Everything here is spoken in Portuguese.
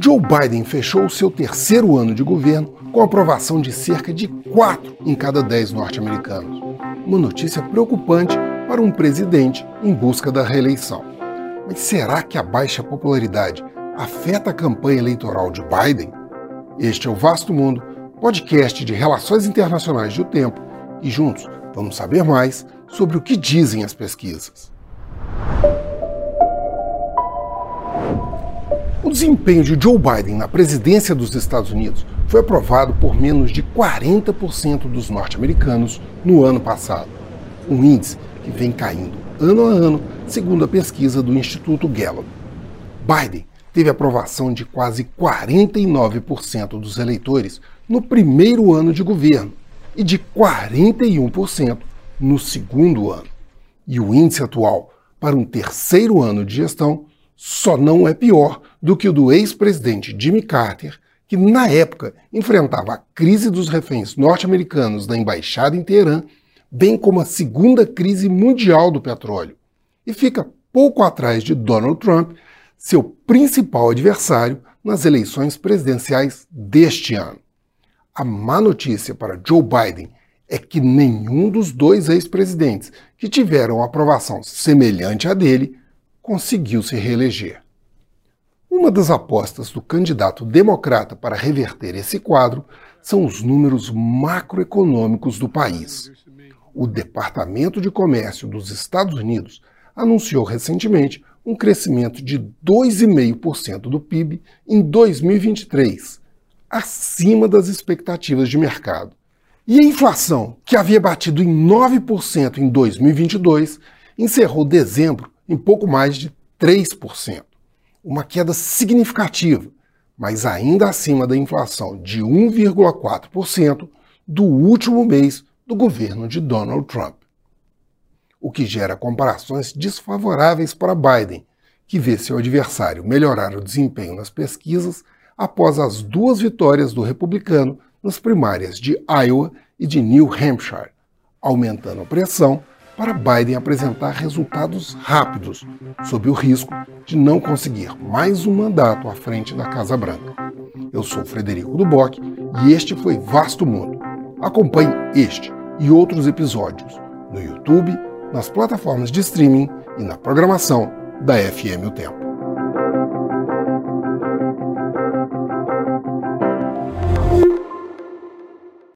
Joe Biden fechou o seu terceiro ano de governo com aprovação de cerca de 4 em cada 10 norte-americanos. Uma notícia preocupante para um presidente em busca da reeleição. Mas será que a baixa popularidade afeta a campanha eleitoral de Biden? Este é o Vasto Mundo, podcast de relações internacionais do tempo, e juntos vamos saber mais sobre o que dizem as pesquisas. O desempenho de Joe Biden na presidência dos Estados Unidos foi aprovado por menos de 40% dos norte-americanos no ano passado, um índice que vem caindo ano a ano, segundo a pesquisa do Instituto Gallup. Biden teve aprovação de quase 49% dos eleitores no primeiro ano de governo e de 41% no segundo ano. E o índice atual para um terceiro ano de gestão só não é pior do que o do ex-presidente Jimmy Carter, que na época enfrentava a crise dos reféns norte-americanos da embaixada em Teherã, bem como a segunda crise mundial do petróleo, e fica pouco atrás de Donald Trump, seu principal adversário nas eleições presidenciais deste ano. A má notícia para Joe Biden é que nenhum dos dois ex-presidentes que tiveram aprovação semelhante à dele conseguiu se reeleger. Uma das apostas do candidato democrata para reverter esse quadro são os números macroeconômicos do país. O Departamento de Comércio dos Estados Unidos anunciou recentemente um crescimento de 2,5% do PIB em 2023, acima das expectativas de mercado. E a inflação, que havia batido em 9% em 2022, encerrou dezembro em pouco mais de 3%. Uma queda significativa, mas ainda acima da inflação de 1,4% do último mês do governo de Donald Trump. O que gera comparações desfavoráveis para Biden, que vê seu adversário melhorar o desempenho nas pesquisas após as duas vitórias do republicano nas primárias de Iowa e de New Hampshire, aumentando a pressão para Biden apresentar resultados rápidos, sob o risco de não conseguir mais um mandato à frente da Casa Branca. Eu sou Frederico Duboc e este foi Vasto Mundo. Acompanhe este e outros episódios no YouTube, nas plataformas de streaming e na programação da FM O Tempo.